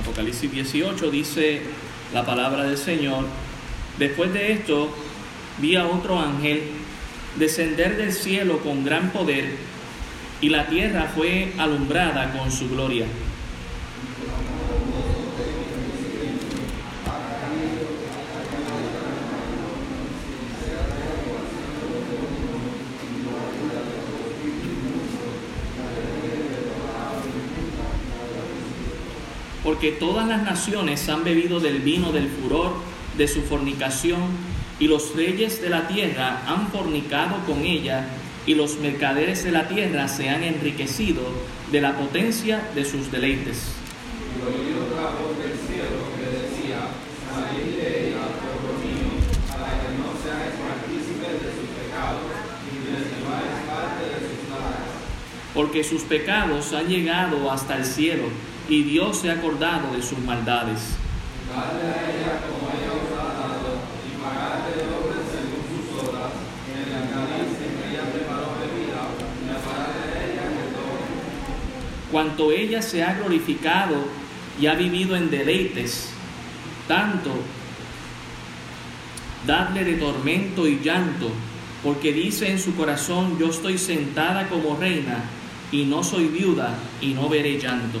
Apocalipsis 18 dice la palabra del Señor. Después de esto vi a otro ángel descender del cielo con gran poder y la tierra fue alumbrada con su gloria. Porque todas las naciones han bebido del vino del furor de su fornicación, y los reyes de la tierra han fornicado con ella, y los mercaderes de la tierra se han enriquecido de la potencia de sus deleites. Porque sus pecados han llegado hasta el cielo, y Dios se ha acordado de sus maldades. Dale a ella como ella os ha dado, y pagadle de obra según sus obras, en la cáliz que ella preparó bebida, y de ella que todo. Cuanto ella se ha glorificado y ha vivido en deleites, tanto dadle de tormento y llanto, porque dice en su corazón, yo estoy sentada como reina, y no soy viuda, y no veré llanto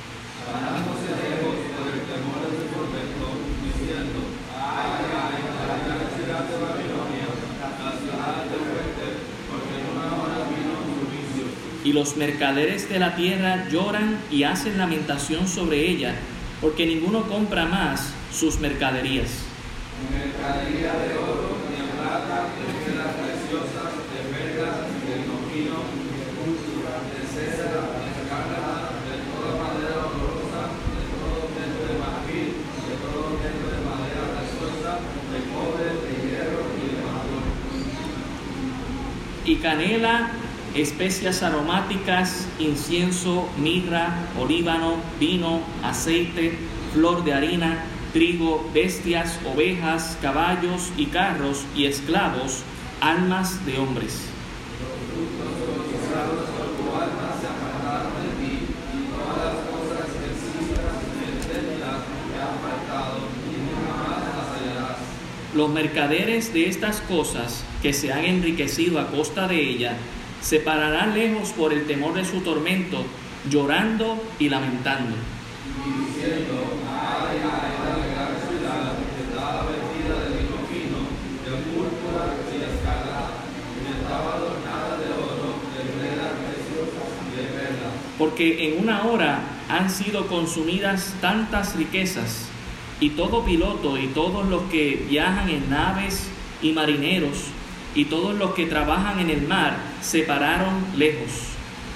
y los mercaderes de la tierra lloran y hacen lamentación sobre ella, porque ninguno compra más sus mercaderías. Mercadería de oro, de plata, de piedras preciosas, de perlas, de lino de púrpura, de cera, de escarlata, de toda madera olorosa, de todo objeto de marfil, de todo objeto de madera preciosa, de cobre, de hierro y de marrón. Y canela especias aromáticas, incienso, mirra, olíbano, vino, aceite, flor de harina, trigo, bestias, ovejas, caballos y carros y esclavos, almas de hombres. Los mercaderes de estas cosas que se han enriquecido a costa de ella se pararán lejos por el temor de su tormento, llorando y lamentando. Porque en una hora han sido consumidas tantas riquezas, y todo piloto y todos los que viajan en naves y marineros, y todos los que trabajan en el mar se pararon lejos.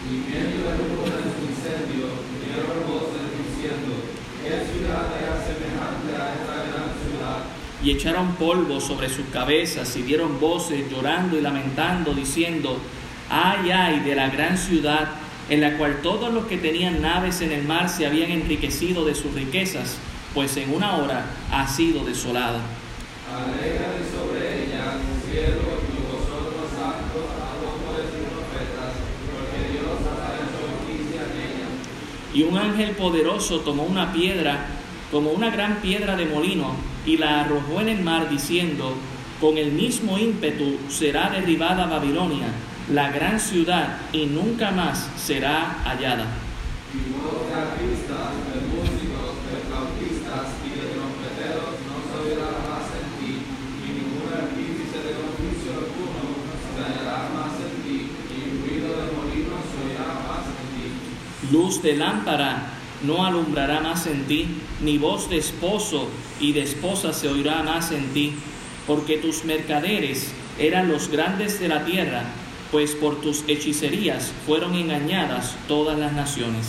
Y medio del humo de su incendio dieron voces diciendo, ¿qué ciudad era semejante a esta gran ciudad? Y echaron polvo sobre sus cabezas y dieron voces llorando y lamentando, diciendo, ay, ay de la gran ciudad en la cual todos los que tenían naves en el mar se habían enriquecido de sus riquezas, pues en una hora ha sido desolada. sobre ella, cielo Y un ángel poderoso tomó una piedra, como una gran piedra de molino, y la arrojó en el mar, diciendo, con el mismo ímpetu será derribada Babilonia, la gran ciudad, y nunca más será hallada. Luz de lámpara no alumbrará más en ti, ni voz de esposo y de esposa se oirá más en ti, porque tus mercaderes eran los grandes de la tierra, pues por tus hechicerías fueron engañadas todas las naciones.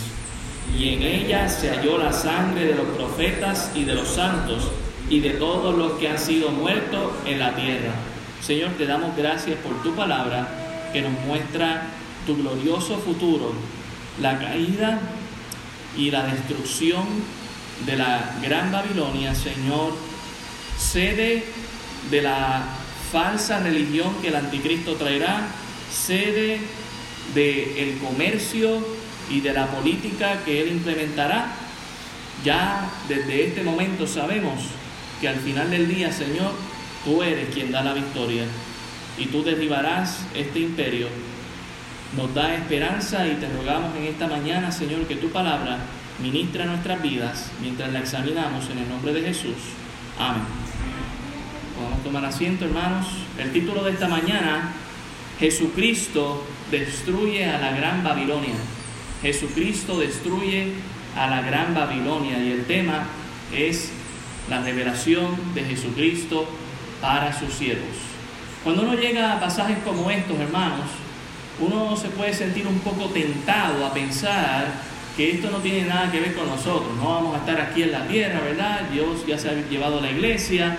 Y en ella se halló la sangre de los profetas y de los santos y de todos los que han sido muertos en la tierra Señor, te damos gracias por tu palabra que nos muestra tu glorioso futuro, la caída y la destrucción de la gran Babilonia, Señor, sede de la falsa religión que el anticristo traerá, sede del comercio y de la política que él implementará. Ya desde este momento sabemos que al final del día, Señor, tú eres quien da la victoria y tú derribarás este imperio. Nos da esperanza y te rogamos en esta mañana, Señor, que tu palabra ministra nuestras vidas mientras la examinamos en el nombre de Jesús. Amén. Podemos tomar asiento, hermanos. El título de esta mañana, Jesucristo destruye a la gran Babilonia. Jesucristo destruye a la gran Babilonia y el tema es la revelación de Jesucristo para sus siervos. Cuando uno llega a pasajes como estos, hermanos, uno se puede sentir un poco tentado a pensar que esto no tiene nada que ver con nosotros, no vamos a estar aquí en la tierra, ¿verdad? Dios ya se ha llevado a la iglesia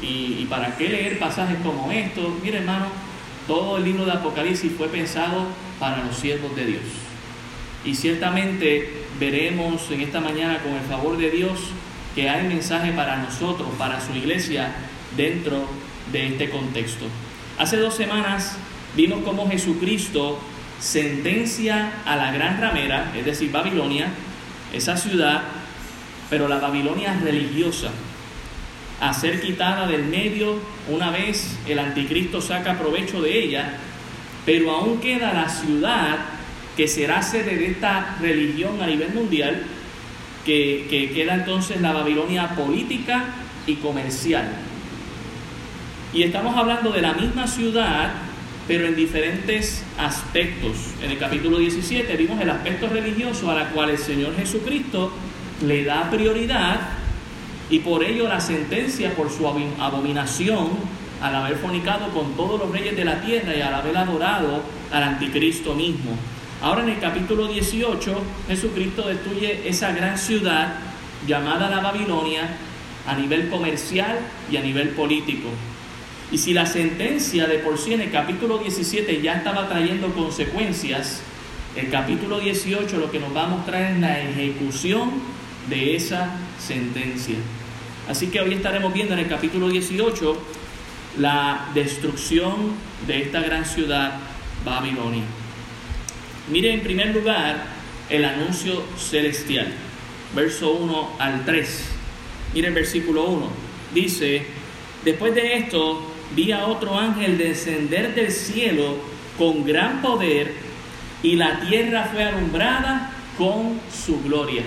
y, para qué leer pasajes como estos. Mire hermano, todo el libro de Apocalipsis fue pensado para los siervos de Dios. Y ciertamente veremos en esta mañana con el favor de Dios que hay mensaje para nosotros, para su iglesia, dentro de este contexto. Hace dos semanas vimos cómo Jesucristo sentencia a la gran ramera, es decir, Babilonia, esa ciudad, pero la Babilonia religiosa, a ser quitada del medio una vez el anticristo saca provecho de ella, pero aún queda la ciudad que será sede de esta religión a nivel mundial, que, que queda entonces la Babilonia política y comercial. Y estamos hablando de la misma ciudad pero en diferentes aspectos. En el capítulo 17 vimos el aspecto religioso a la cual el Señor Jesucristo le da prioridad y por ello la sentencia por su abominación al haber fornicado con todos los reyes de la tierra y al haber adorado al anticristo mismo. Ahora en el capítulo 18 Jesucristo destruye esa gran ciudad llamada la Babilonia a nivel comercial y a nivel político. Y si la sentencia de por sí en el capítulo 17 ya estaba trayendo consecuencias, el capítulo 18 lo que nos va a mostrar es la ejecución de esa sentencia. Así que hoy estaremos viendo en el capítulo 18 la destrucción de esta gran ciudad Babilonia. Mire en primer lugar el anuncio celestial, verso 1 al 3. Mire el versículo 1. Dice, después de esto, vi a otro ángel descender del cielo con gran poder y la tierra fue alumbrada con su gloria.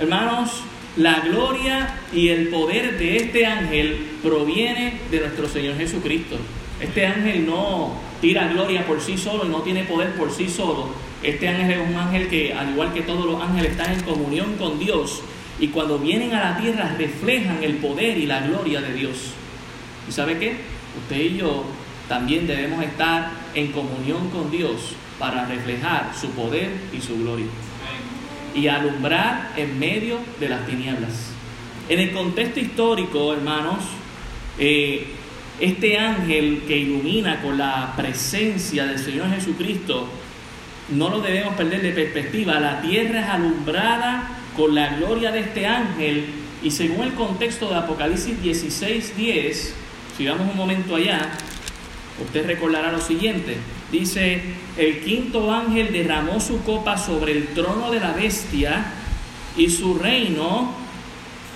Hermanos, la gloria y el poder de este ángel proviene de nuestro Señor Jesucristo. Este ángel no tira gloria por sí solo y no tiene poder por sí solo. Este ángel es un ángel que, al igual que todos los ángeles, está en comunión con Dios y cuando vienen a la tierra reflejan el poder y la gloria de Dios. ¿Y sabe qué? Usted y yo también debemos estar en comunión con Dios para reflejar su poder y su gloria. Y alumbrar en medio de las tinieblas. En el contexto histórico, hermanos, eh, este ángel que ilumina con la presencia del Señor Jesucristo, no lo debemos perder de perspectiva. La tierra es alumbrada con la gloria de este ángel y según el contexto de Apocalipsis 16, 10, vamos un momento allá, usted recordará lo siguiente. Dice, el quinto ángel derramó su copa sobre el trono de la bestia y su reino,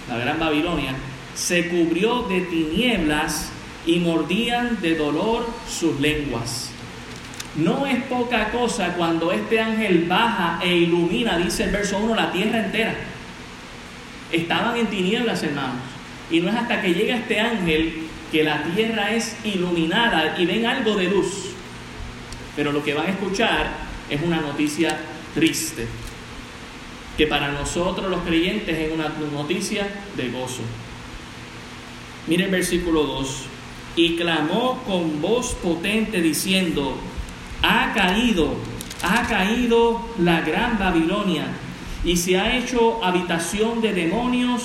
la gran Babilonia, se cubrió de tinieblas y mordían de dolor sus lenguas. No es poca cosa cuando este ángel baja e ilumina, dice el verso 1, la tierra entera. Estaban en tinieblas, hermanos. Y no es hasta que llega este ángel que la tierra es iluminada y ven algo de luz. Pero lo que van a escuchar es una noticia triste, que para nosotros los creyentes es una noticia de gozo. Miren el versículo 2. Y clamó con voz potente diciendo, ha caído, ha caído la gran Babilonia y se ha hecho habitación de demonios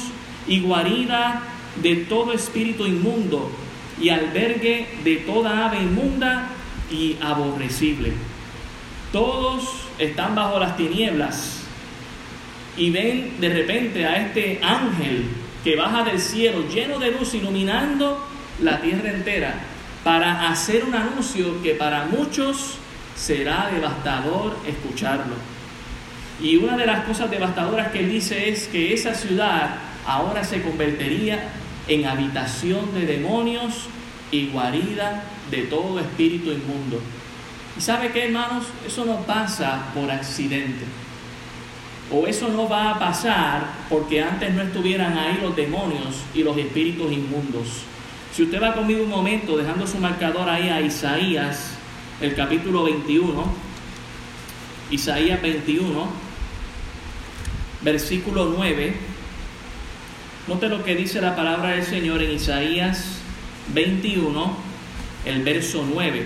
y guarida de todo espíritu inmundo y albergue de toda ave inmunda y aborrecible. Todos están bajo las tinieblas y ven de repente a este ángel que baja del cielo lleno de luz iluminando la tierra entera para hacer un anuncio que para muchos será devastador escucharlo. Y una de las cosas devastadoras que él dice es que esa ciudad ahora se convertiría en habitación de demonios y guarida de todo espíritu inmundo. ¿Y sabe qué, hermanos? Eso no pasa por accidente. O eso no va a pasar porque antes no estuvieran ahí los demonios y los espíritus inmundos. Si usted va conmigo un momento, dejando su marcador ahí a Isaías, el capítulo 21, Isaías 21, versículo 9, note lo que dice la palabra del Señor en Isaías 21, el verso 9.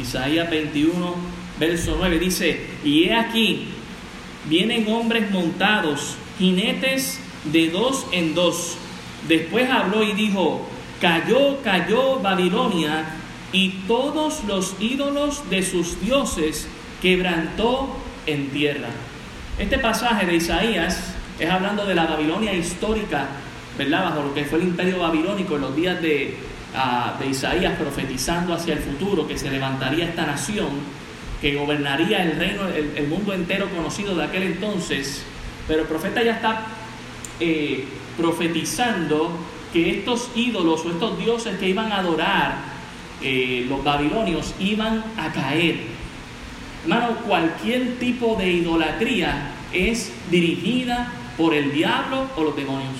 Isaías 21, verso 9 dice, y he aquí, vienen hombres montados, jinetes de dos en dos. Después habló y dijo, cayó, cayó Babilonia y todos los ídolos de sus dioses quebrantó en tierra. Este pasaje de Isaías es hablando de la Babilonia histórica, ¿verdad? Bajo lo que fue el imperio babilónico en los días de, ah, Isaías, profetizando hacia el futuro, que se levantaría esta nación, que gobernaría el reino, el, mundo entero conocido de aquel entonces. Pero el profeta ya está eh, profetizando que estos ídolos o estos dioses que iban a adorar eh, los babilonios iban a caer. Hermano, cualquier tipo de idolatría es dirigida por el diablo o los demonios.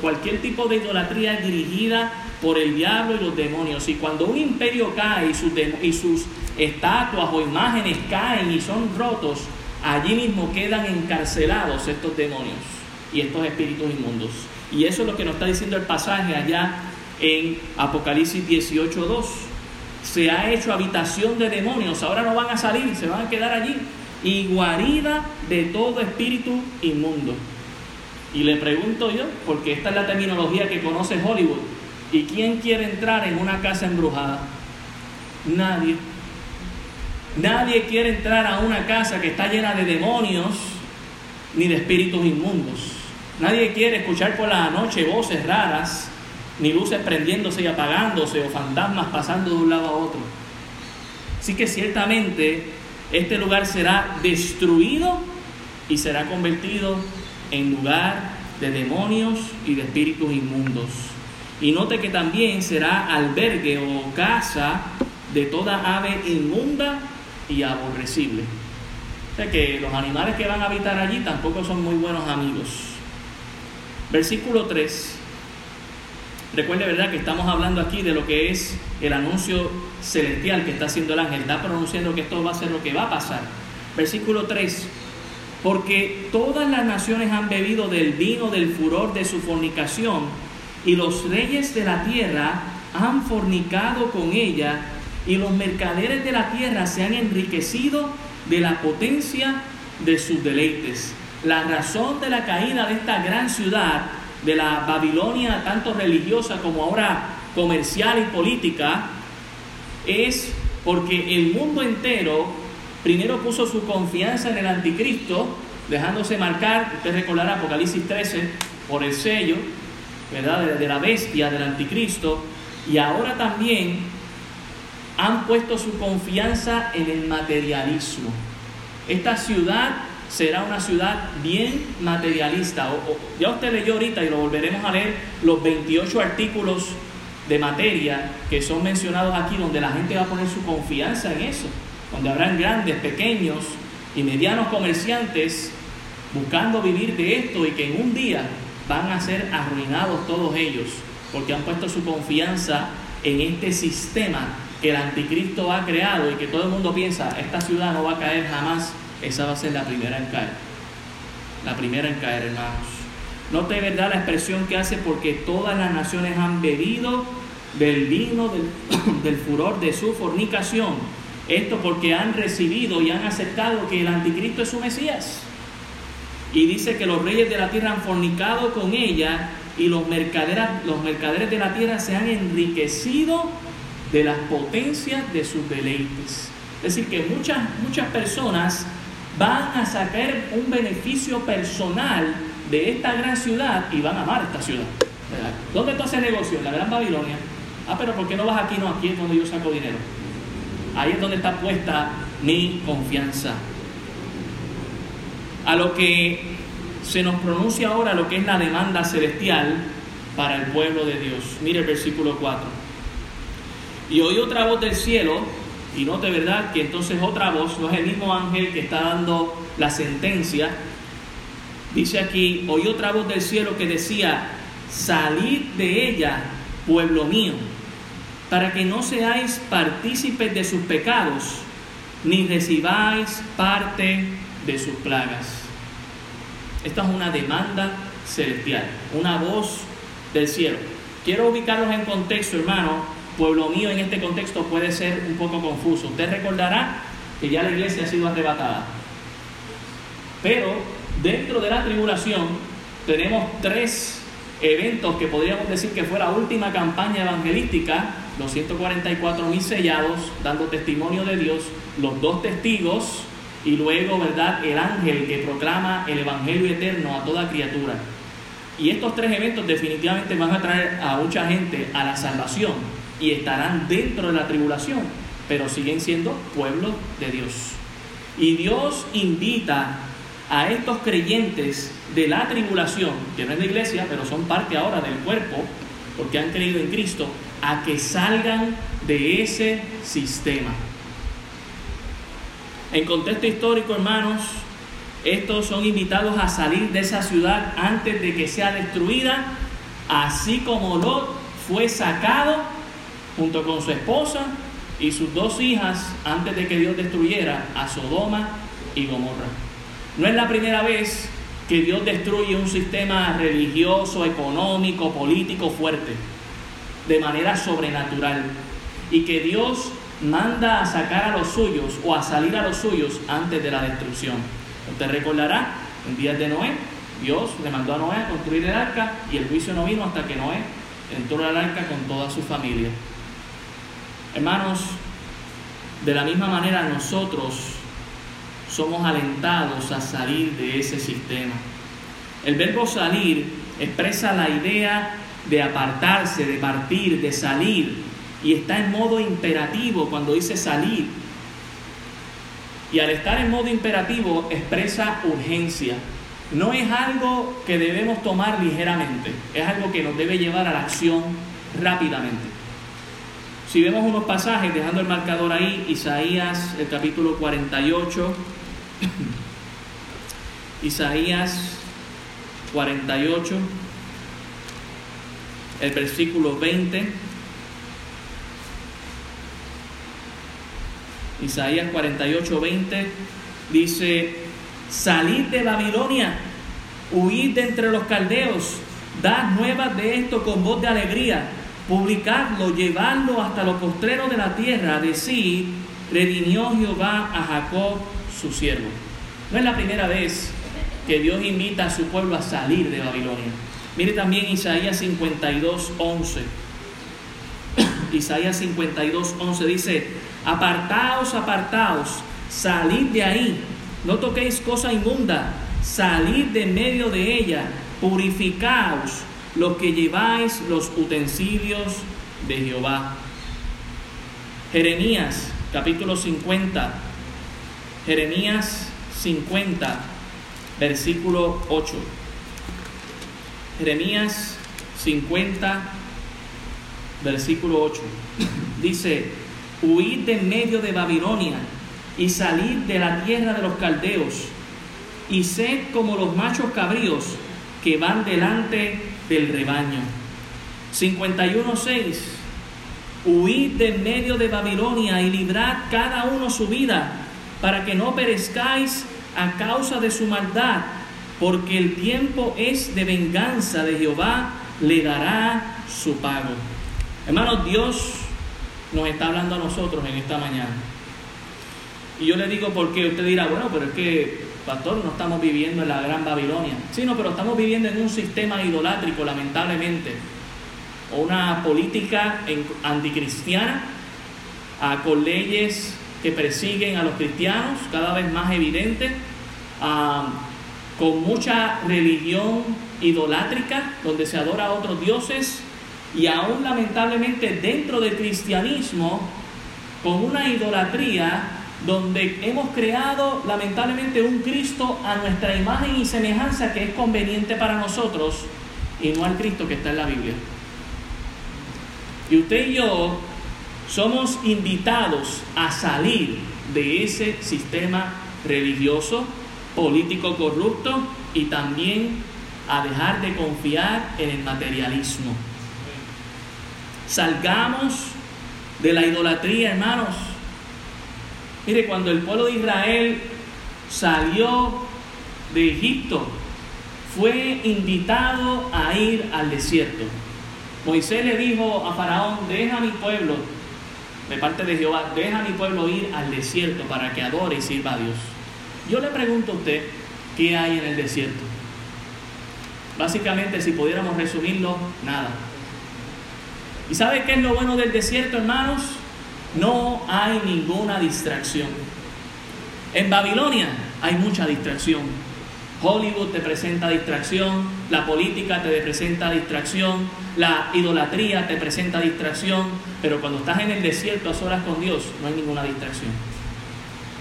Cualquier tipo de idolatría es dirigida por el diablo y los demonios. Y cuando un imperio cae y sus, y sus estatuas o imágenes caen y son rotos, allí mismo quedan encarcelados estos demonios y estos espíritus inmundos. Y eso es lo que nos está diciendo el pasaje allá en Apocalipsis 18.2. Se ha hecho habitación de demonios, ahora no van a salir, se van a quedar allí. Y guarida de todo espíritu inmundo. Y le pregunto yo, porque esta es la terminología que conoce Hollywood, ¿y quién quiere entrar en una casa embrujada? Nadie. Nadie quiere entrar a una casa que está llena de demonios ni de espíritus inmundos. Nadie quiere escuchar por la noche voces raras, ni luces prendiéndose y apagándose o fantasmas pasando de un lado a otro. Así que ciertamente este lugar será destruido y será convertido en lugar de demonios y de espíritus inmundos. Y note que también será albergue o casa de toda ave inmunda y aborrecible. O sea que los animales que van a habitar allí tampoco son muy buenos amigos. Versículo 3. Recuerde, ¿verdad?, que estamos hablando aquí de lo que es el anuncio celestial que está haciendo el ángel. Está pronunciando que esto va a ser lo que va a pasar. Versículo 3. Porque todas las naciones han bebido del vino del furor de su fornicación, y los reyes de la tierra han fornicado con ella, y los mercaderes de la tierra se han enriquecido de la potencia de sus deleites. La razón de la caída de esta gran ciudad, de la Babilonia tanto religiosa como ahora comercial y política, es porque el mundo entero primero puso su confianza en el anticristo, dejándose marcar, usted recordará Apocalipsis 13, por el sello, ¿verdad? De, la bestia, del anticristo, y ahora también han puesto su confianza en el materialismo. Esta ciudad será una ciudad bien materialista. ya usted leyó ahorita y lo volveremos a leer los 28 artículos de materia que son mencionados aquí, donde la gente va a poner su confianza en eso, donde habrán grandes, pequeños y medianos comerciantes buscando vivir de esto y que en un día van a ser arruinados todos ellos, porque han puesto su confianza en este sistema que el anticristo ha creado y que todo el mundo piensa, esta ciudad no va a caer jamás esa va a ser la primera en caer. La primera en caer, hermanos. Note verdad la expresión que hace porque todas las naciones han bebido del vino del, del, furor de su fornicación. Esto porque han recibido y han aceptado que el anticristo es su Mesías. Y dice que los reyes de la tierra han fornicado con ella y los, los mercaderes de la tierra se han enriquecido de las potencias de sus deleites. Es decir, que muchas, muchas personas van a sacar un beneficio personal de esta gran ciudad y van a amar esta ciudad. ¿Dónde tú haces negocio? En la Gran Babilonia. Ah, pero ¿por qué no vas aquí? No, aquí es donde yo saco dinero. Ahí es donde está puesta mi confianza. A lo que se nos pronuncia ahora lo que es la demanda celestial para el pueblo de Dios. Mire el versículo 4. Y oí otra voz del cielo, y note verdad que entonces otra voz, no es el mismo ángel que está dando la sentencia, dice aquí, oí otra voz del cielo que decía, salid de ella, pueblo mío, para que no seáis partícipes de sus pecados, ni recibáis parte de sus plagas. Esta es una demanda celestial, una voz del cielo. Quiero ubicarlos en contexto, hermano. Pueblo mío en este contexto puede ser un poco confuso. Usted recordará que ya la iglesia ha sido arrebatada. Pero dentro de la tribulación tenemos tres eventos que podríamos decir que fue la última campaña evangelística, los 144 mil sellados dando testimonio de Dios, los dos testigos y luego, ¿verdad?, el ángel que proclama el Evangelio eterno a toda criatura. Y estos tres eventos definitivamente van a traer a mucha gente a la salvación y estarán dentro de la tribulación, pero siguen siendo pueblo de Dios. Y Dios invita a estos creyentes de la tribulación, que no es la iglesia, pero son parte ahora del cuerpo, porque han creído en Cristo, a que salgan de ese sistema. En contexto histórico, hermanos, estos son invitados a salir de esa ciudad antes de que sea destruida, así como Lot fue sacado junto con su esposa y sus dos hijas antes de que Dios destruyera a Sodoma y Gomorra. No es la primera vez que Dios destruye un sistema religioso, económico, político fuerte, de manera sobrenatural, y que Dios manda a sacar a los suyos o a salir a los suyos antes de la destrucción. Usted recordará, en días de Noé, Dios le mandó a Noé a construir el arca y el juicio no vino hasta que Noé entró al arca con toda su familia. Hermanos, de la misma manera nosotros somos alentados a salir de ese sistema. El verbo salir expresa la idea de apartarse, de partir, de salir, y está en modo imperativo cuando dice salir. Y al estar en modo imperativo expresa urgencia. No es algo que debemos tomar ligeramente, es algo que nos debe llevar a la acción rápidamente. Si vemos unos pasajes, dejando el marcador ahí, Isaías, el capítulo 48, Isaías 48, el versículo 20. Isaías 48, 20 dice, salid de Babilonia, huid de entre los caldeos, dad nuevas de esto con voz de alegría, publicadlo, llevadlo hasta los postreros de la tierra, decir, redimió Jehová a Jacob su siervo. No es la primera vez que Dios invita a su pueblo a salir de Babilonia. Mire también Isaías 52, 11. Isaías 52, 11 dice, apartaos, apartaos, salid de ahí, no toquéis cosa inmunda, salid de medio de ella, purificaos los que lleváis los utensilios de Jehová. Jeremías capítulo 50, Jeremías 50, versículo 8. Jeremías 50, versículo 8. Dice, huid de medio de Babilonia y salid de la tierra de los caldeos y sed como los machos cabríos que van delante del rebaño. 51.6 Huid de medio de Babilonia y librad cada uno su vida para que no perezcáis a causa de su maldad, porque el tiempo es de venganza de Jehová, le dará su pago. Hermanos, Dios nos está hablando a nosotros en esta mañana. Y yo le digo, ¿por qué? Usted dirá, bueno, pero es que pastor, no estamos viviendo en la gran Babilonia. Sí, no, pero estamos viviendo en un sistema idolátrico, lamentablemente. Una política anticristiana, con leyes que persiguen a los cristianos, cada vez más evidente, con mucha religión idolátrica, donde se adora a otros dioses, y aún lamentablemente dentro del cristianismo, con una idolatría donde hemos creado lamentablemente un Cristo a nuestra imagen y semejanza que es conveniente para nosotros y no al Cristo que está en la Biblia. Y usted y yo somos invitados a salir de ese sistema religioso, político corrupto y también a dejar de confiar en el materialismo. Salgamos de la idolatría, hermanos. Mire, cuando el pueblo de Israel salió de Egipto, fue invitado a ir al desierto. Moisés le dijo a Faraón, deja a mi pueblo, de parte de Jehová, deja a mi pueblo ir al desierto para que adore y sirva a Dios. Yo le pregunto a usted, ¿qué hay en el desierto? Básicamente, si pudiéramos resumirlo, nada. ¿Y sabe qué es lo bueno del desierto, hermanos? No hay ninguna distracción. En Babilonia hay mucha distracción. Hollywood te presenta distracción, la política te presenta distracción, la idolatría te presenta distracción, pero cuando estás en el desierto a solas con Dios no hay ninguna distracción.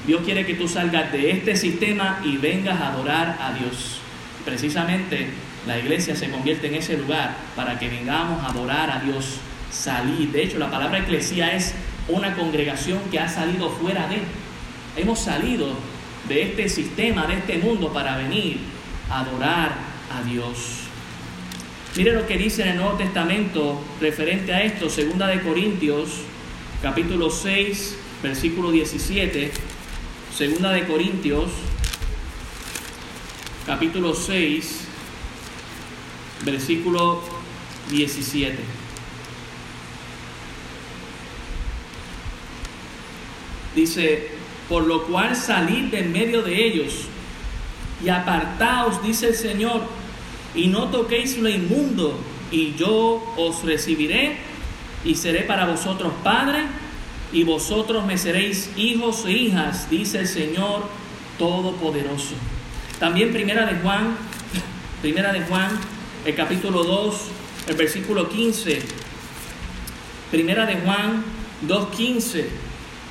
Dios quiere que tú salgas de este sistema y vengas a adorar a Dios. Precisamente la iglesia se convierte en ese lugar para que vengamos a adorar a Dios salir. De hecho, la palabra eclesía es una congregación que ha salido fuera de. Hemos salido de este sistema, de este mundo, para venir a adorar a Dios. Mire lo que dice en el Nuevo Testamento referente a esto, segunda de Corintios, capítulo 6, versículo 17. Segunda de Corintios, capítulo 6, versículo 17. Dice, por lo cual salid de en medio de ellos y apartaos, dice el Señor, y no toquéis lo inmundo, y yo os recibiré y seré para vosotros Padre, y vosotros me seréis hijos e hijas, dice el Señor Todopoderoso. También primera de Juan, primera de Juan, el capítulo 2, el versículo 15. Primera de Juan 2.15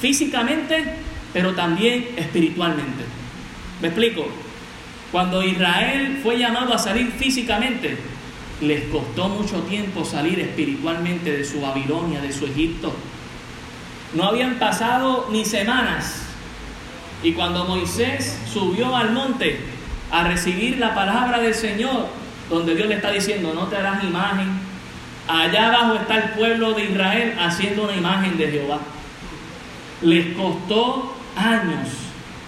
físicamente, pero también espiritualmente. ¿Me explico? Cuando Israel fue llamado a salir físicamente, les costó mucho tiempo salir espiritualmente de su Babilonia, de su Egipto. No habían pasado ni semanas. Y cuando Moisés subió al monte a recibir la palabra del Señor, donde Dios le está diciendo, no te harás imagen, allá abajo está el pueblo de Israel haciendo una imagen de Jehová. Les costó años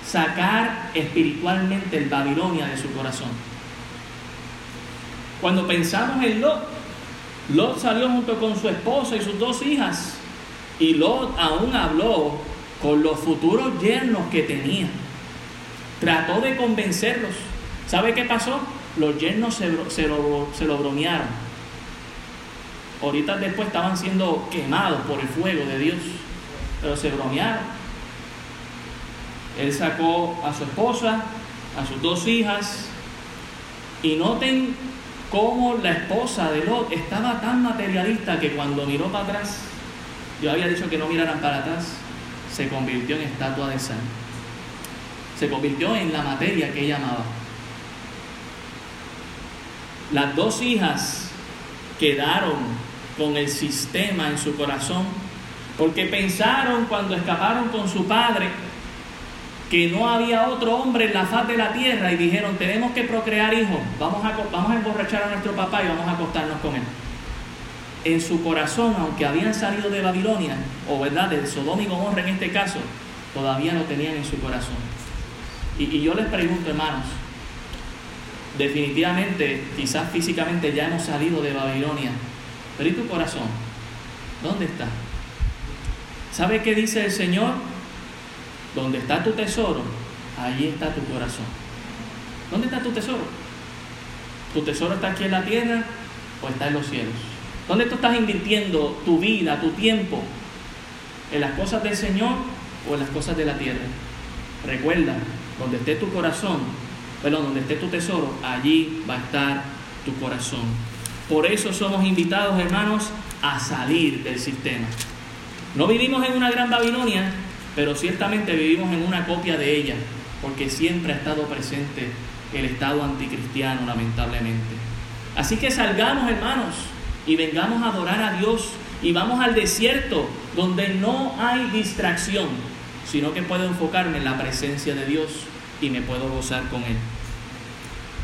sacar espiritualmente el Babilonia de su corazón. Cuando pensamos en Lot, Lot salió junto con su esposa y sus dos hijas. Y Lot aún habló con los futuros yernos que tenía. Trató de convencerlos. ¿Sabe qué pasó? Los yernos se, lo, lo bromearon. Ahorita después estaban siendo quemados por el fuego de Dios. Pero se bromearon. Él sacó a su esposa, a sus dos hijas, y noten cómo la esposa de Lot estaba tan materialista que cuando miró para atrás, yo había dicho que no miraran para atrás, se convirtió en estatua de sal. Se convirtió en la materia que ella amaba. Las dos hijas quedaron con el sistema en su corazón porque pensaron cuando escaparon con su padre que no había otro hombre en la faz de la tierra y dijeron, tenemos que procrear hijos, vamos a, vamos a emborrachar a nuestro papá y vamos a acostarnos con él. En su corazón, aunque habían salido de Babilonia, o verdad, de Sodoma y Gomorra en este caso, todavía lo tenían en su corazón. Y, y yo les pregunto, hermanos, definitivamente, quizás físicamente ya hemos salido de Babilonia, pero ¿y tu corazón? ¿Dónde está? ¿Sabe qué dice el Señor? Donde está tu tesoro, allí está tu corazón. ¿Dónde está tu tesoro? ¿Tu tesoro está aquí en la tierra o está en los cielos? ¿Dónde tú estás invirtiendo tu vida, tu tiempo? ¿En las cosas del Señor o en las cosas de la tierra? Recuerda, donde esté tu corazón, perdón, donde esté tu tesoro, allí va a estar tu corazón. Por eso somos invitados, hermanos, a salir del sistema. No vivimos en una gran Babilonia, pero ciertamente vivimos en una copia de ella, porque siempre ha estado presente el Estado anticristiano, lamentablemente. Así que salgamos, hermanos, y vengamos a adorar a Dios y vamos al desierto donde no hay distracción, sino que puedo enfocarme en la presencia de Dios y me puedo gozar con Él.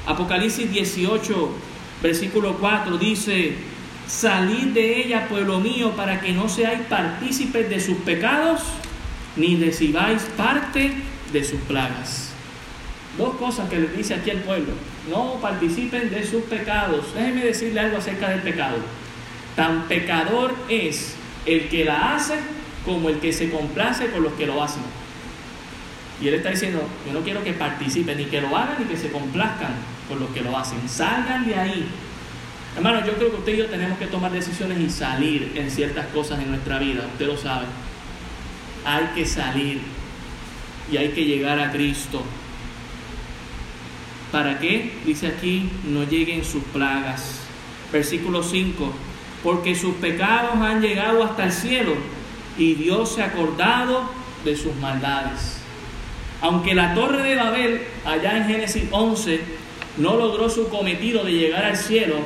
Apocalipsis 18, versículo 4 dice, salid de ella, pueblo mío, para que no seáis partícipes de sus pecados ni recibáis parte de sus plagas. Dos cosas que le dice aquí al pueblo. No participen de sus pecados. Déjenme decirle algo acerca del pecado. Tan pecador es el que la hace como el que se complace con los que lo hacen. Y él está diciendo, yo no quiero que participen, ni que lo hagan, ni que se complazcan con los que lo hacen. Salgan de ahí. Hermano, yo creo que usted y yo tenemos que tomar decisiones y salir en ciertas cosas en nuestra vida. Usted lo sabe hay que salir y hay que llegar a Cristo. ¿Para qué? Dice aquí, no lleguen sus plagas. Versículo 5, porque sus pecados han llegado hasta el cielo y Dios se ha acordado de sus maldades. Aunque la torre de Babel, allá en Génesis 11, no logró su cometido de llegar al cielo,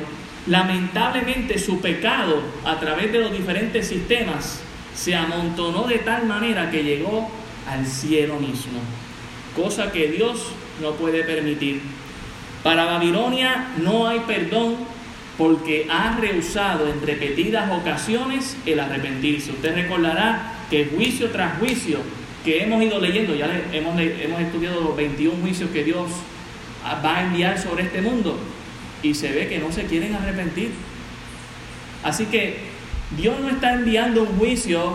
lamentablemente su pecado a través de los diferentes sistemas se amontonó de tal manera que llegó al cielo mismo, cosa que Dios no puede permitir. Para Babilonia no hay perdón porque ha rehusado en repetidas ocasiones el arrepentirse. Usted recordará que juicio tras juicio que hemos ido leyendo, ya hemos, hemos estudiado los 21 juicios que Dios va a enviar sobre este mundo y se ve que no se quieren arrepentir. Así que Dios no está enviando un juicio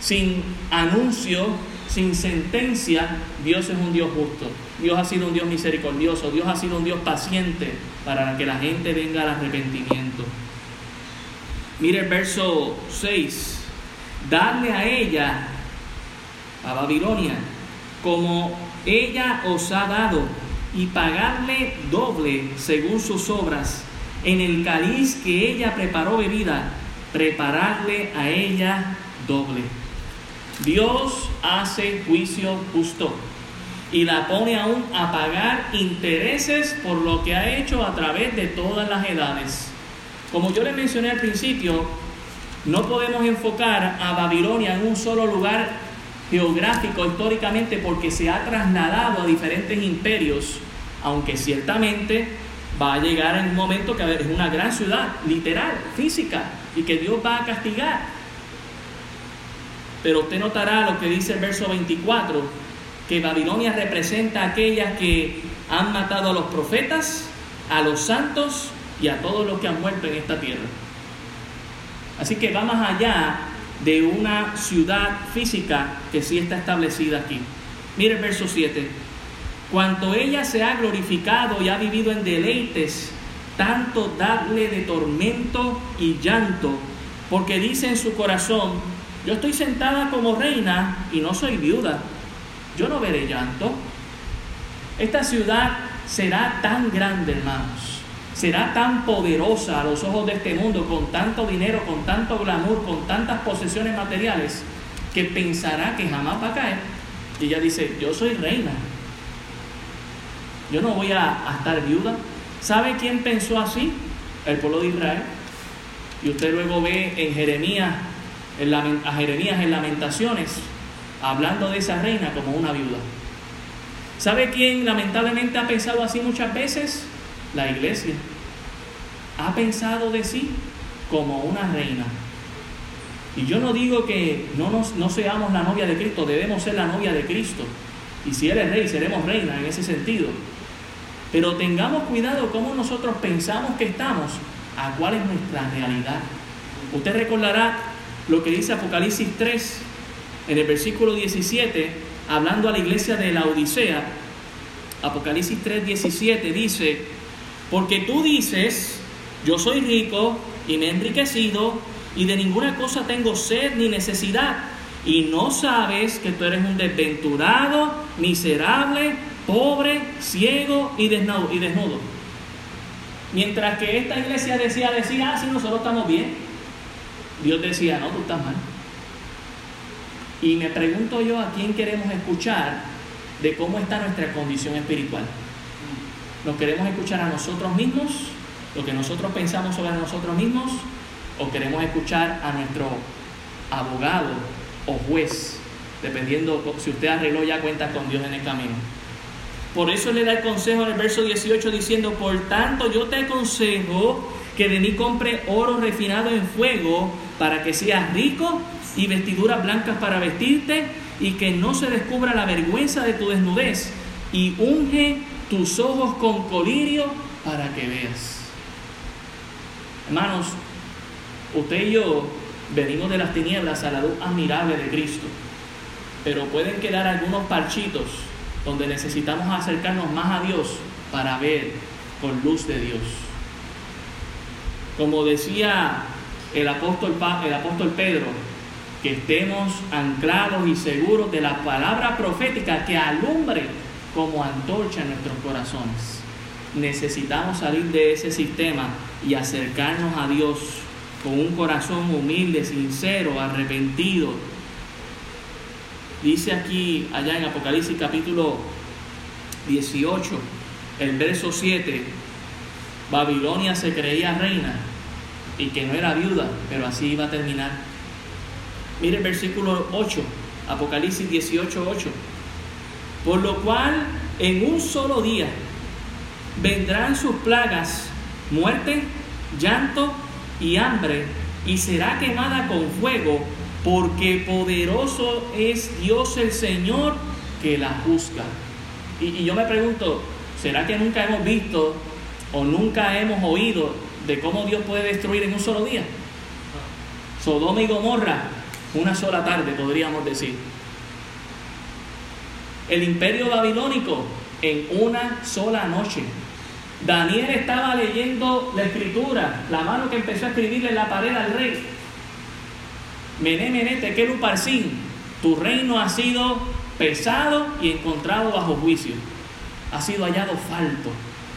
sin anuncio, sin sentencia. Dios es un Dios justo. Dios ha sido un Dios misericordioso. Dios ha sido un Dios paciente para que la gente venga al arrepentimiento. Mire el verso 6. Darle a ella, a Babilonia, como ella os ha dado, y pagarle doble según sus obras en el cáliz que ella preparó bebida, prepararle a ella doble. Dios hace juicio justo y la pone aún a pagar intereses por lo que ha hecho a través de todas las edades. Como yo le mencioné al principio, no podemos enfocar a Babilonia en un solo lugar geográfico históricamente porque se ha trasladado a diferentes imperios, aunque ciertamente va a llegar en un momento que es una gran ciudad, literal, física, y que Dios va a castigar. Pero usted notará lo que dice el verso 24, que Babilonia representa a aquellas que han matado a los profetas, a los santos y a todos los que han muerto en esta tierra. Así que va más allá de una ciudad física que sí está establecida aquí. Mire el verso 7. Cuanto ella se ha glorificado y ha vivido en deleites, tanto darle de tormento y llanto, porque dice en su corazón, yo estoy sentada como reina y no soy viuda, yo no veré llanto. Esta ciudad será tan grande, hermanos, será tan poderosa a los ojos de este mundo, con tanto dinero, con tanto glamour, con tantas posesiones materiales, que pensará que jamás va a caer. Y ella dice, yo soy reina, yo no voy a, estar viuda. ¿Sabe quién pensó así? El pueblo de Israel. Y usted luego ve en Jeremías, en a Jeremías en Lamentaciones, hablando de esa reina como una viuda. ¿Sabe quién lamentablemente ha pensado así muchas veces? La iglesia. Ha pensado de sí como una reina. Y yo no digo que no, no seamos la novia de Cristo, debemos ser la novia de Cristo. Y si Él es rey, seremos reina en ese sentido. Pero tengamos cuidado cómo nosotros pensamos que estamos, a cuál es nuestra realidad. Usted recordará lo que dice Apocalipsis 3, en el versículo 17, hablando a la iglesia de la Odisea. Apocalipsis 3, 17 dice, porque tú dices, yo soy rico y me he enriquecido y de ninguna cosa tengo sed ni necesidad. Y no sabes que tú eres un desventurado, miserable, pobre, ciego y desnudo. Mientras que esta iglesia decía, decía, ah, sí, nosotros estamos bien. Dios decía, no, tú estás mal. Y me pregunto yo a quién queremos escuchar de cómo está nuestra condición espiritual. ¿Nos queremos escuchar a nosotros mismos? ¿Lo que nosotros pensamos sobre nosotros mismos? ¿O queremos escuchar a nuestro abogado o juez? Dependiendo si usted arregló ya cuentas con Dios en el camino. Por eso le da el consejo en el verso 18 diciendo, por tanto yo te aconsejo que de mí compre oro refinado en fuego para que seas rico y vestiduras blancas para vestirte y que no se descubra la vergüenza de tu desnudez y unge tus ojos con colirio para que veas. Hermanos, usted y yo venimos de las tinieblas a la luz admirable de Cristo, pero pueden quedar algunos parchitos donde necesitamos acercarnos más a Dios para ver con luz de Dios. Como decía el apóstol, el apóstol Pedro, que estemos anclados y seguros de la palabra profética que alumbre como antorcha en nuestros corazones. Necesitamos salir de ese sistema y acercarnos a Dios con un corazón humilde, sincero, arrepentido, Dice aquí, allá en Apocalipsis capítulo 18, el verso 7, Babilonia se creía reina y que no era viuda, pero así iba a terminar. Mire el versículo 8, Apocalipsis 18, 8. Por lo cual en un solo día vendrán sus plagas, muerte, llanto y hambre, y será quemada con fuego porque poderoso es Dios el Señor que la juzga. Y, yo me pregunto, ¿será que nunca hemos visto o nunca hemos oído de cómo Dios puede destruir en un solo día? Sodoma y Gomorra, una sola tarde, podríamos decir. El imperio babilónico, en una sola noche. Daniel estaba leyendo la escritura, la mano que empezó a escribirle en la pared al rey. Mené, mené, tequelu parsin, tu reino ha sido pesado y encontrado bajo juicio. Ha sido hallado falto.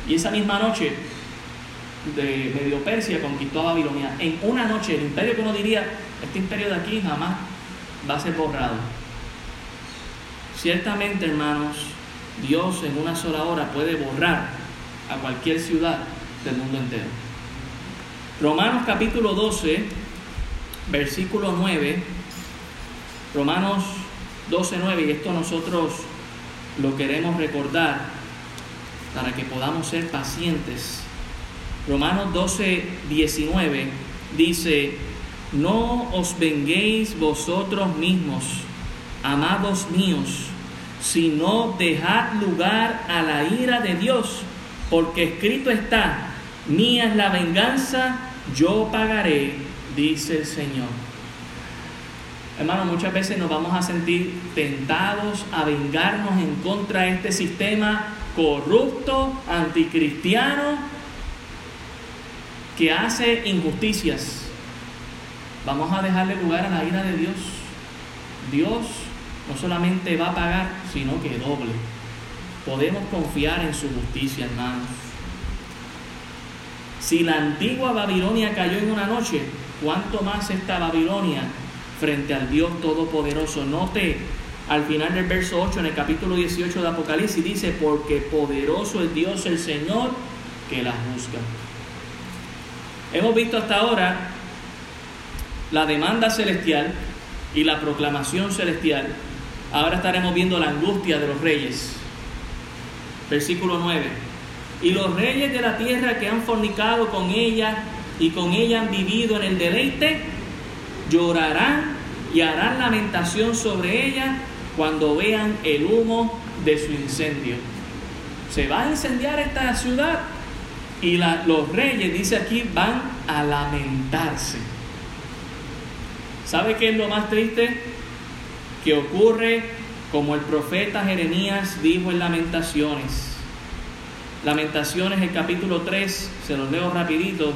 Y esa misma noche de Medio Persia conquistó a Babilonia. En una noche, el imperio que uno diría, este imperio de aquí jamás va a ser borrado. Ciertamente, hermanos, Dios en una sola hora puede borrar a cualquier ciudad del mundo entero. Romanos capítulo 12 versículo 9, Romanos 12, 9, y esto nosotros lo queremos recordar para que podamos ser pacientes. Romanos 12, 19 dice, no os venguéis vosotros mismos, amados míos, sino dejad lugar a la ira de Dios, porque escrito está, mía es la venganza, yo pagaré, dice el Señor. Hermano, muchas veces nos vamos a sentir tentados a vengarnos en contra de este sistema corrupto, anticristiano, que hace injusticias. Vamos a dejarle lugar a la ira de Dios. Dios no solamente va a pagar, sino que doble. Podemos confiar en su justicia, hermanos. Si la antigua Babilonia cayó en una noche, ¿Cuánto más esta Babilonia frente al Dios Todopoderoso? Note al final del verso 8 en el capítulo 18 de Apocalipsis dice, porque poderoso es Dios el Señor que la juzga. Hemos visto hasta ahora la demanda celestial y la proclamación celestial, Ahora estaremos viendo la angustia de los reyes. Versículo 9. Y los reyes de la tierra que han fornicado con ella y con ella han vivido en el deleite, llorarán y harán lamentación sobre ella cuando vean el humo de su incendio. Se va a incendiar esta ciudad y los reyes, dice aquí, van a lamentarse. ¿Sabe qué es lo más triste? Que ocurre como el profeta Jeremías dijo en Lamentaciones. Lamentaciones, el capítulo 3, se los leo rapidito,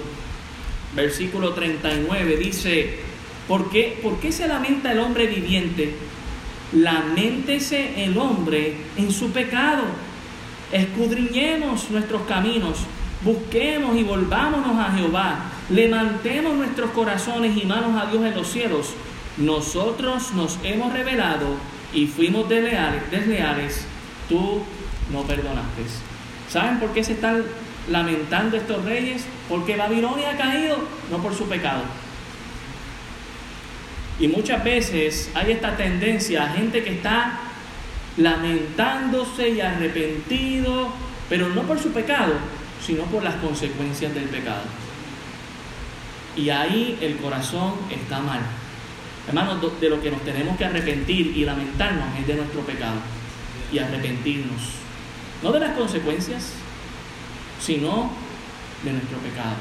versículo 39, dice, ¿por qué, ¿por qué se lamenta el hombre viviente? Laméntese el hombre en su pecado. Escudriñemos nuestros caminos, busquemos y volvámonos a Jehová, levantemos nuestros corazones y manos a Dios en los cielos. Nosotros nos hemos revelado y fuimos desleales, tú no perdonaste. ¿Saben por qué se están lamentando estos reyes? Porque Babilonia ha caído, no por su pecado. Y muchas veces hay esta tendencia a gente que está lamentándose y arrepentido, pero no por su pecado, sino por las consecuencias del pecado. Y ahí el corazón está mal. Hermanos, de lo que nos tenemos que arrepentir y lamentarnos es de nuestro pecado y arrepentirnos. No de las consecuencias, sino de nuestro pecado.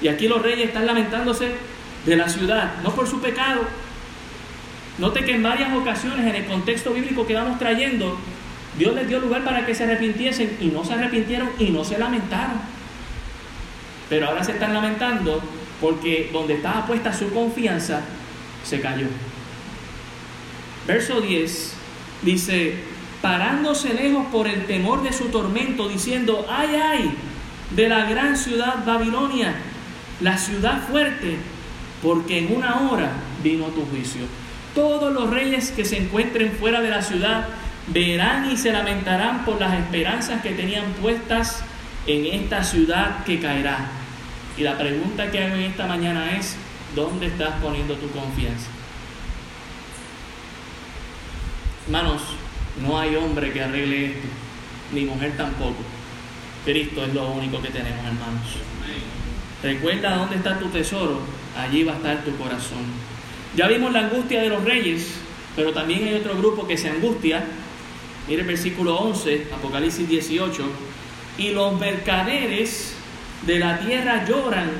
Y aquí los reyes están lamentándose de la ciudad, no por su pecado. Note que en varias ocasiones en el contexto bíblico que vamos trayendo, Dios les dio lugar para que se arrepintiesen y no se arrepintieron y no se lamentaron. Pero ahora se están lamentando porque donde estaba puesta su confianza se cayó. Verso 10 dice, parándose lejos por el temor de su tormento, diciendo, ay, ay, de la gran ciudad Babilonia, la ciudad fuerte, porque en una hora vino tu juicio. Todos los reyes que se encuentren fuera de la ciudad verán y se lamentarán por las esperanzas que tenían puestas en esta ciudad que caerá. Y la pregunta que hago en esta mañana es, ¿dónde estás poniendo tu confianza? Hermanos, no hay hombre que arregle esto, ni mujer tampoco. Cristo es lo único que tenemos, hermanos. Recuerda dónde está tu tesoro, allí va a estar tu corazón. Ya vimos la angustia de los reyes, pero también hay otro grupo que se angustia. Mire el versículo 11, Apocalipsis 18. Y los mercaderes de la tierra lloran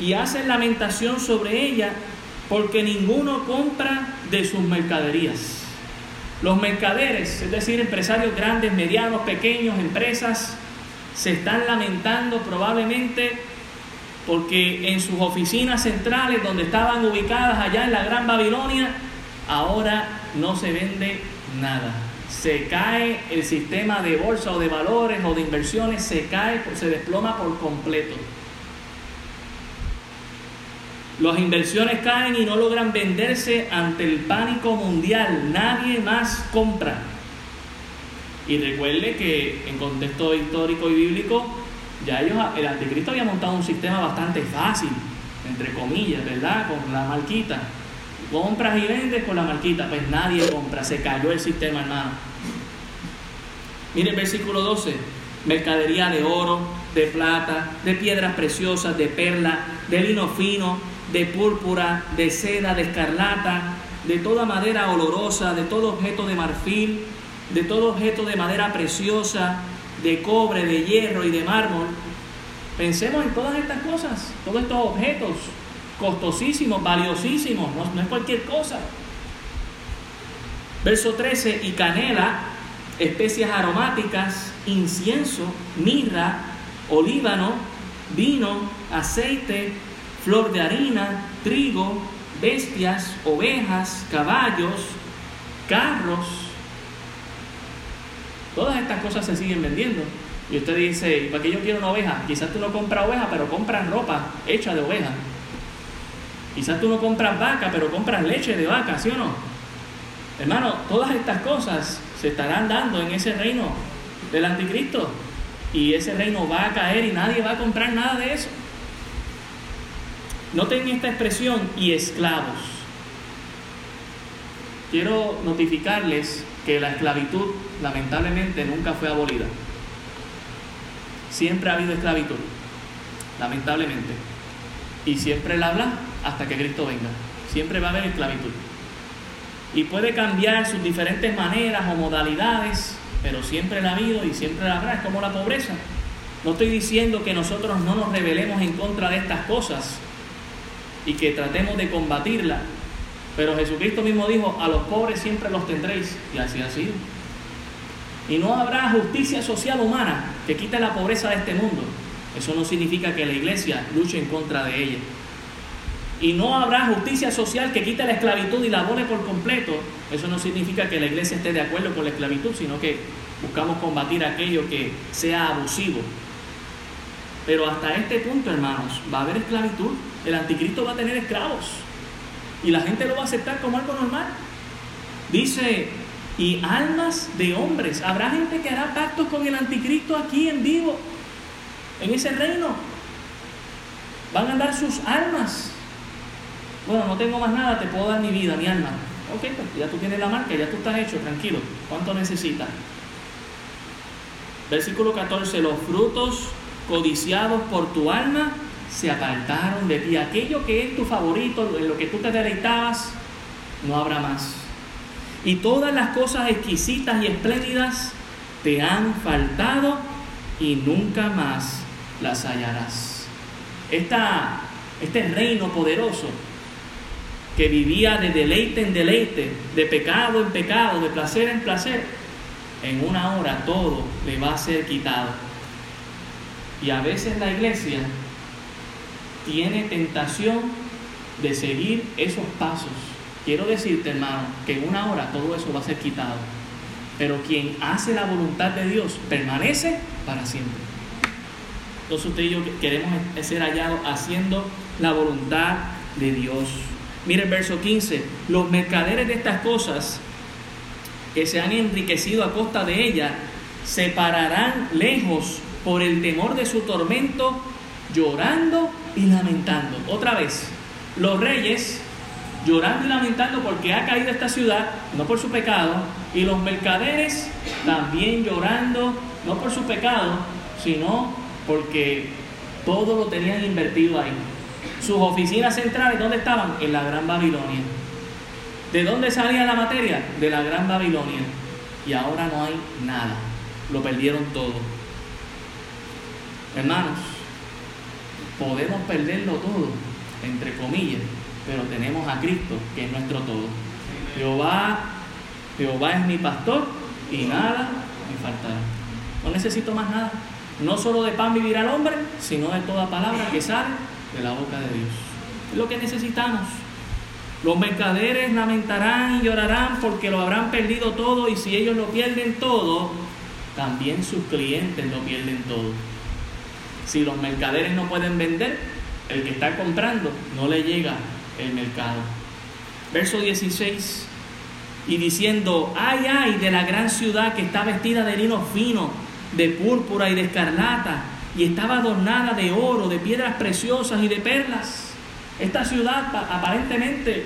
y hacen lamentación sobre ella porque ninguno compra de sus mercaderías. Los mercaderes, es decir, empresarios grandes, medianos, pequeños, empresas, se están lamentando probablemente porque en sus oficinas centrales, donde estaban ubicadas allá en la Gran Babilonia, ahora no se vende nada. Se cae el sistema de bolsa o de valores o de inversiones, se cae, se desploma por completo. Las inversiones caen y no logran venderse ante el pánico mundial. Nadie más compra. Y recuerde que en contexto histórico y bíblico, ya ellos, el anticristo había montado un sistema bastante fácil, entre comillas, ¿verdad? Con la marquita. Compras y vendes con la marquita, pues nadie compra, se cayó el sistema, hermano. Mire el versículo 12, mercadería de oro, de plata, de piedras preciosas, de perla, de lino fino, de púrpura, de seda, de escarlata, de toda madera olorosa, de todo objeto de marfil, de todo objeto de madera preciosa, de cobre, de hierro y de mármol. Pensemos en todas estas cosas, todos estos objetos costosísimos, valiosísimos, no, es cualquier cosa. Verso 13, y canela, especias aromáticas, incienso, mirra, olíbano, vino, aceite, flor de harina, trigo, bestias, ovejas, caballos, carros. Todas estas cosas se siguen vendiendo. Y usted dice, ¿para qué yo quiero una oveja? Quizás tú no compras oveja, pero compras ropa hecha de oveja. Quizás tú no compras vaca, pero compras leche de vaca, ¿sí o no? Hermano, todas estas cosas se estarán dando en ese reino del anticristo. Y ese reino va a caer y nadie va a comprar nada de eso. Noten esta expresión y esclavos. quiero notificarles que la esclavitud lamentablemente nunca fue abolida. Siempre ha habido esclavitud, lamentablemente. Y siempre la habla hasta que Cristo venga. Siempre va a haber esclavitud. Y puede cambiar sus diferentes maneras o modalidades, pero siempre la ha habido y siempre la habrá. Es como la pobreza. No estoy diciendo que nosotros no nos rebelemos en contra de estas cosas y que tratemos de combatirla, pero Jesucristo mismo dijo, a los pobres siempre los tendréis, y así ha sido. Y no habrá justicia social humana que quite la pobreza de este mundo. Eso no significa que la iglesia luche en contra de ella. Y no habrá justicia social que quite la esclavitud y la abone por completo. Eso no significa que la iglesia esté de acuerdo con la esclavitud, sino que buscamos combatir aquello que sea abusivo. Pero hasta este punto, hermanos, va a haber esclavitud. El anticristo va a tener esclavos. Y la gente lo va a aceptar como algo normal. Dice, y almas de hombres. Habrá gente que hará pactos con el anticristo aquí en vivo, en ese reino. Van a dar sus almas bueno, no tengo más nada, te puedo dar mi vida, mi alma. Ok, pues ya tú tienes la marca, ya tú estás hecho, tranquilo. ¿Cuánto necesitas? Versículo 14, los frutos codiciados por tu alma se apartaron de ti. Aquello que es tu favorito, en lo que tú te deleitabas, no habrá más. Y todas las cosas exquisitas y espléndidas te han faltado y nunca más las hallarás. Esta, este reino poderoso que vivía de deleite en deleite, de pecado en pecado, de placer en placer, en una hora todo le va a ser quitado. Y a veces la iglesia tiene tentación de seguir esos pasos. Quiero decirte, hermano, que en una hora todo eso va a ser quitado. Pero quien hace la voluntad de Dios permanece para siempre. Entonces usted y yo queremos ser hallados haciendo la voluntad de Dios. Mire el verso 15, los mercaderes de estas cosas que se han enriquecido a costa de ella, se pararán lejos por el temor de su tormento, llorando y lamentando. Otra vez, los reyes llorando y lamentando porque ha caído esta ciudad, no por su pecado, y los mercaderes también llorando, no por su pecado, sino porque todo lo tenían invertido ahí. Sus oficinas centrales, ¿dónde estaban? En la Gran Babilonia. ¿De dónde salía la materia? De la Gran Babilonia. Y ahora no hay nada. Lo perdieron todo. Hermanos, podemos perderlo todo, entre comillas, pero tenemos a Cristo, que es nuestro todo. Jehová, Jehová es mi pastor y nada me faltará. No necesito más nada. No solo de pan vivirá el hombre, sino de toda palabra que sale de la boca de Dios. Es lo que necesitamos. Los mercaderes lamentarán y llorarán porque lo habrán perdido todo y si ellos lo pierden todo, también sus clientes lo pierden todo. Si los mercaderes no pueden vender, el que está comprando no le llega el mercado. Verso 16. Y diciendo, ay, ay, de la gran ciudad que está vestida de lino fino, de púrpura y de escarlata, y estaba adornada de oro, de piedras preciosas y de perlas. Esta ciudad aparentemente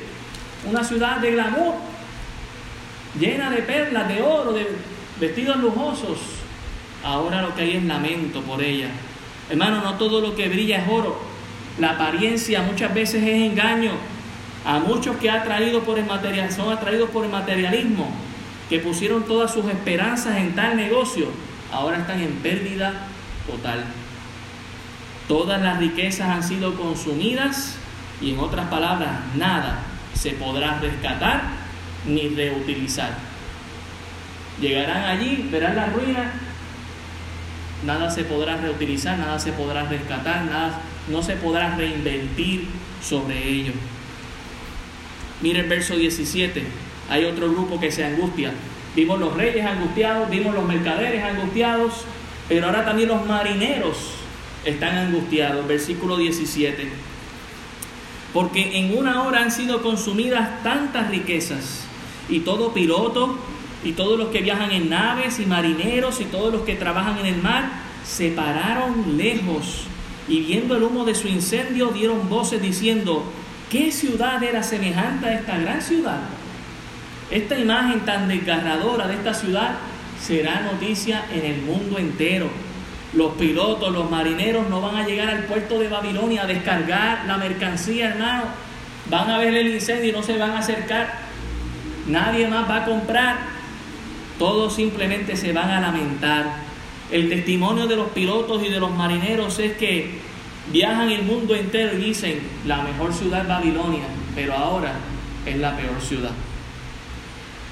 una ciudad de glamour, llena de perlas, de oro, de vestidos lujosos. Ahora lo que hay es lamento por ella. Hermano, no todo lo que brilla es oro. La apariencia muchas veces es engaño. A muchos que ha traído por el material, son atraídos por el materialismo, que pusieron todas sus esperanzas en tal negocio, ahora están en pérdida total. Todas las riquezas han sido consumidas y en otras palabras, nada se podrá rescatar ni reutilizar. Llegarán allí, verán la ruina, nada se podrá reutilizar, nada se podrá rescatar, nada, no se podrá reinventir sobre ello. Mire el verso 17, hay otro grupo que se angustia. Vimos los reyes angustiados, vimos los mercaderes angustiados, pero ahora también los marineros están angustiados. Versículo 17. Porque en una hora han sido consumidas tantas riquezas y todo piloto y todos los que viajan en naves y marineros y todos los que trabajan en el mar se pararon lejos y viendo el humo de su incendio dieron voces diciendo, ¿qué ciudad era semejante a esta gran ciudad? Esta imagen tan desgarradora de esta ciudad será noticia en el mundo entero. Los pilotos, los marineros no van a llegar al puerto de Babilonia a descargar la mercancía, hermano. Van a ver el incendio y no se van a acercar. Nadie más va a comprar. Todos simplemente se van a lamentar. El testimonio de los pilotos y de los marineros es que viajan el mundo entero y dicen, la mejor ciudad es Babilonia, pero ahora es la peor ciudad.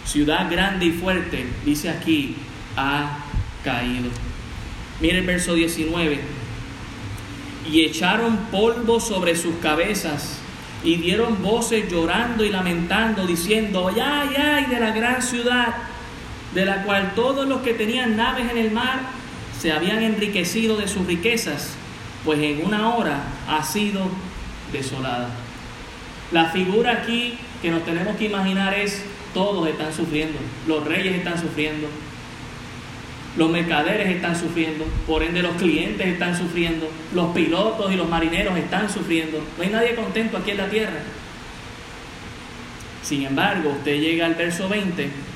Ciudad grande y fuerte, dice aquí, ha caído. Mire el verso 19. Y echaron polvo sobre sus cabezas y dieron voces llorando y lamentando, diciendo, ay, ay, de la gran ciudad, de la cual todos los que tenían naves en el mar se habían enriquecido de sus riquezas, pues en una hora ha sido desolada. La figura aquí que nos tenemos que imaginar es, todos están sufriendo, los reyes están sufriendo, los mercaderes están sufriendo, por ende los clientes están sufriendo, los pilotos y los marineros están sufriendo. No hay nadie contento aquí en la tierra. Sin embargo, usted llega al verso 20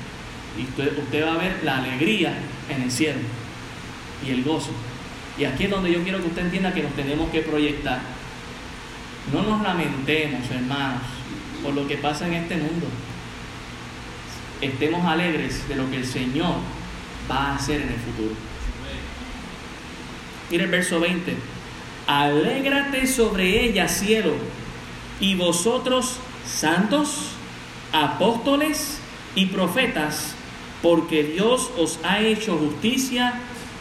y usted, va a ver la alegría en el cielo y el gozo. Y aquí es donde yo quiero que usted entienda que nos tenemos que proyectar. No nos lamentemos, hermanos, por lo que pasa en este mundo. Estemos alegres de lo que el Señor va a hacer en el futuro. Mire el verso 20. Alégrate sobre ella, cielo, y vosotros, santos, apóstoles y profetas, porque Dios os ha hecho justicia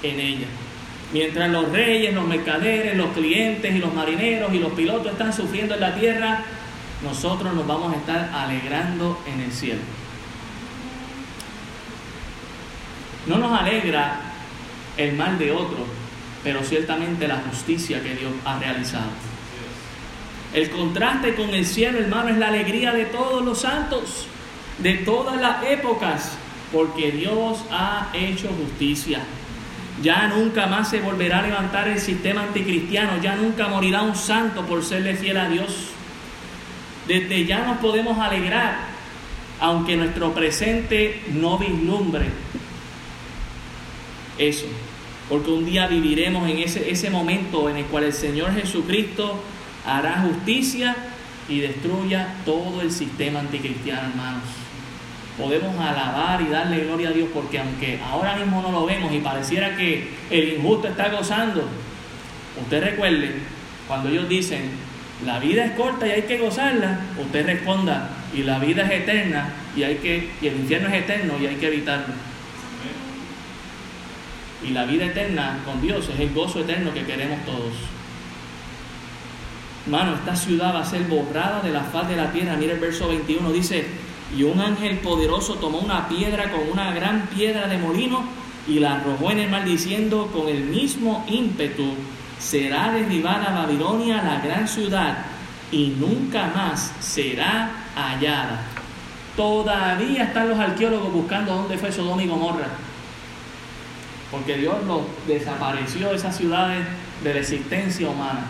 en ella. Mientras los reyes, los mercaderes, los clientes y los marineros y los pilotos están sufriendo en la tierra, nosotros nos vamos a estar alegrando en el cielo. No nos alegra el mal de otro, pero ciertamente la justicia que Dios ha realizado. El contraste con el cielo, hermano, es la alegría de todos los santos, de todas las épocas, porque Dios ha hecho justicia. Ya nunca más se volverá a levantar el sistema anticristiano, ya nunca morirá un santo por serle fiel a Dios. Desde ya nos podemos alegrar, aunque nuestro presente no vislumbre eso. Porque un día viviremos en ese, ese momento en el cual el Señor Jesucristo hará justicia y destruya todo el sistema anticristiano, hermanos. Podemos alabar y darle gloria a Dios porque aunque ahora mismo no lo vemos y pareciera que el injusto está gozando, usted recuerde, cuando ellos dicen, la vida es corta y hay que gozarla, usted responda, y la vida es eterna y, hay que, y el infierno es eterno y hay que evitarlo. Y la vida eterna con Dios es el gozo eterno que queremos todos. Hermano, esta ciudad va a ser borrada de la faz de la tierra. Mira el verso 21, dice, y un ángel poderoso tomó una piedra con una gran piedra de molino y la arrojó en el mar diciendo, con el mismo ímpetu será derribada Babilonia, la gran ciudad, y nunca más será hallada. Todavía están los arqueólogos buscando dónde fue Sodoma y Gomorra porque Dios los desapareció esas ciudades de la existencia humana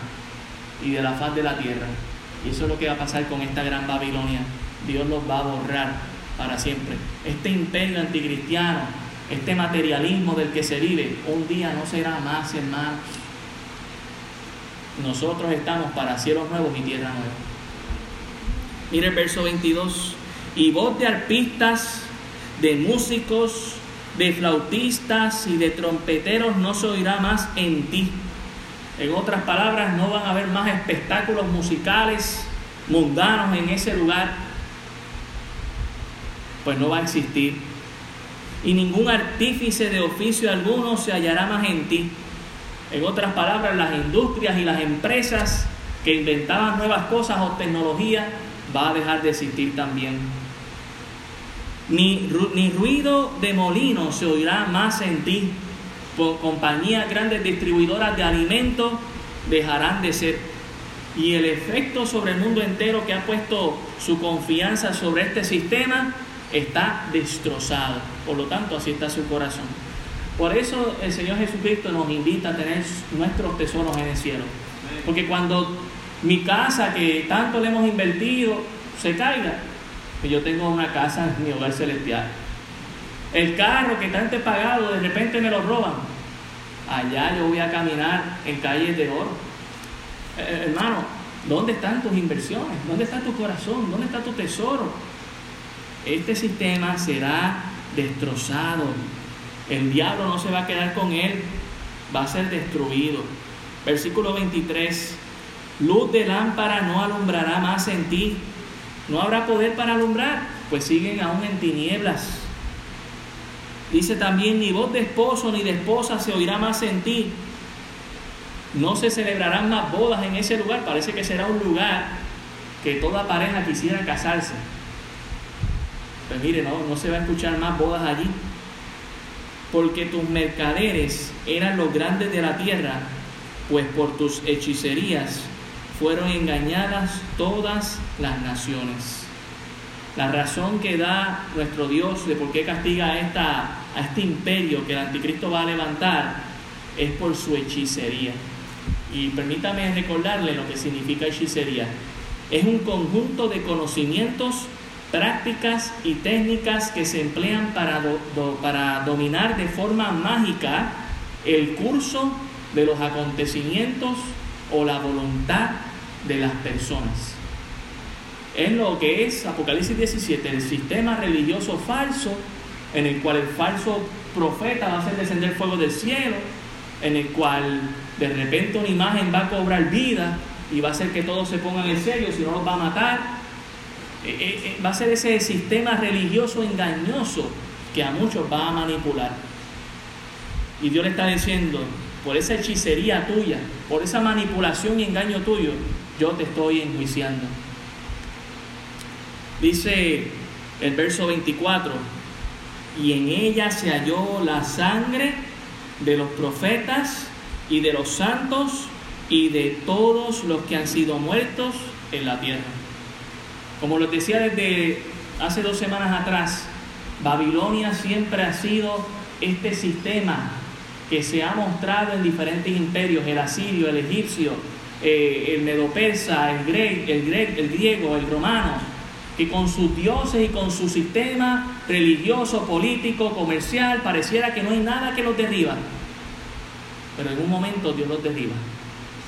y de la faz de la tierra. Y eso es lo que va a pasar con esta gran Babilonia. Dios los va a borrar para siempre. Este imperio anticristiano, este materialismo del que se vive, un día no será más, hermanos. Nosotros estamos para cielos nuevos y tierra nueva. Mire el verso 22. Y voz de arpistas, de músicos, de flautistas y de trompeteros no se oirá más en ti. En otras palabras, no van a haber más espectáculos musicales mundanos en ese lugar. Pues no va a existir. Y ningún artífice de oficio alguno se hallará más en ti. En otras palabras, las industrias y las empresas que inventaban nuevas cosas o tecnología va a dejar de existir también ni, ruido de molino se oirá más en ti. compañías grandes distribuidoras de alimentos dejarán de ser. Y el efecto sobre el mundo entero que ha puesto su confianza sobre este sistema está destrozado. Por lo tanto, así está su corazón. Por eso el Señor Jesucristo nos invita a tener nuestros tesoros en el cielo. Porque cuando mi casa que tanto le hemos invertido se caiga, que yo tengo una casa en mi hogar celestial. El carro que está antes pagado, de repente me lo roban. Allá yo voy a caminar en calles de oro. Eh, eh, hermano, ¿dónde están tus inversiones? ¿Dónde está tu corazón? ¿Dónde está tu tesoro? Este sistema será destrozado. El diablo no se va a quedar con él, va a ser destruido. Versículo 23. Luz de lámpara no alumbrará más en ti. No habrá poder para alumbrar, pues siguen aún en tinieblas. Dice también, ni voz de esposo ni de esposa se oirá más en ti. No se celebrarán más bodas en ese lugar. Parece que será un lugar que toda pareja quisiera casarse. Pues mire, no, no se va a escuchar más bodas allí. Porque tus mercaderes eran los grandes de la tierra, pues por tus hechicerías fueron engañadas todas las naciones. La razón que da nuestro Dios de por qué castiga a, esta, a este imperio que el anticristo va a levantar es por su hechicería. Y permítame recordarle lo que significa hechicería. Es un conjunto de conocimientos, prácticas y técnicas que se emplean para, para dominar de forma mágica el curso de los acontecimientos o la voluntad de las personas. Es lo que es Apocalipsis 17, el sistema religioso falso en el cual el falso profeta va a hacer descender fuego del cielo, en el cual de repente una imagen va a cobrar vida y va a hacer que todos se pongan en serio, si no los va a matar. Eh, eh, eh, va a ser ese sistema religioso engañoso que a muchos va a manipular. Y Dios le está diciendo, por esa hechicería tuya, por esa manipulación y engaño tuyo, yo te estoy enjuiciando. Dice el verso 24, y en ella se halló la sangre de los profetas y de los santos y de todos los que han sido muertos en la tierra. Como les decía desde hace dos semanas atrás, Babilonia siempre ha sido este sistema que se ha mostrado en diferentes imperios, el asirio, el egipcio, eh, el medo-persa, el, el, el griego, el romano, que con sus dioses y con su sistema religioso, político, comercial, pareciera que no hay nada que los derriba. Pero en un momento Dios los derriba.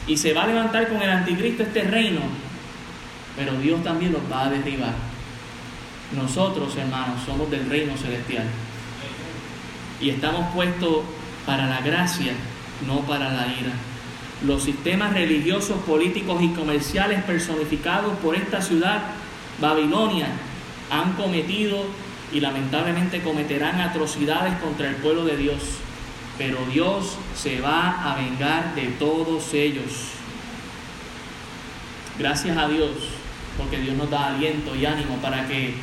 Y se va a levantar con el anticristo este reino, pero Dios también los va a derribar. Nosotros, hermanos, somos del reino celestial. Y estamos puestos para la gracia, no para la ira los sistemas religiosos, políticos y comerciales personificados por esta ciudad, Babilonia, han cometido y lamentablemente cometerán atrocidades contra el pueblo de Dios. Pero Dios se va a vengar de todos ellos. Gracias a Dios, porque Dios nos da aliento y ánimo para que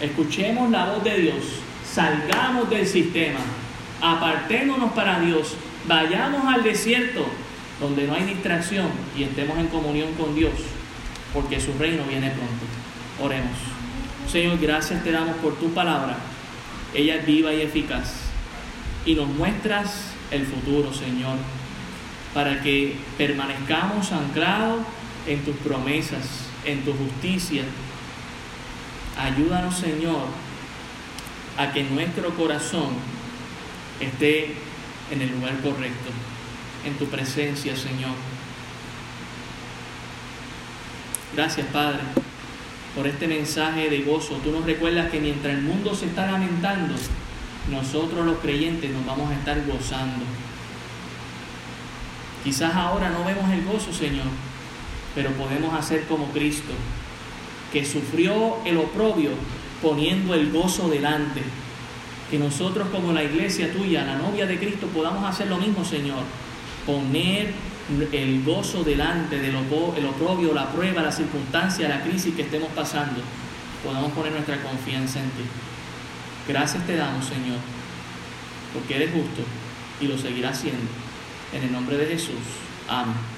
escuchemos la voz de Dios, salgamos del sistema, apartémonos para Dios, vayamos al desierto donde no hay distracción y estemos en comunión con Dios, porque su reino viene pronto. Oremos. Señor, gracias te damos por tu palabra. Ella es viva y eficaz. Y nos muestras el futuro, Señor, para que permanezcamos anclados en tus promesas, en tu justicia. Ayúdanos, Señor, a que nuestro corazón esté en el lugar correcto en tu presencia, Señor. Gracias, Padre, por este mensaje de gozo. Tú nos recuerdas que mientras el mundo se está lamentando, nosotros los creyentes nos vamos a estar gozando. Quizás ahora no vemos el gozo, Señor, pero podemos hacer como Cristo, que sufrió el oprobio poniendo el gozo delante. Que nosotros como la iglesia tuya, la novia de Cristo, podamos hacer lo mismo, Señor poner el gozo delante del el oprobio, la prueba, la circunstancia, la crisis que estemos pasando, podamos poner nuestra confianza en ti. Gracias te damos, Señor, porque eres justo y lo seguirás siendo. En el nombre de Jesús. Amén.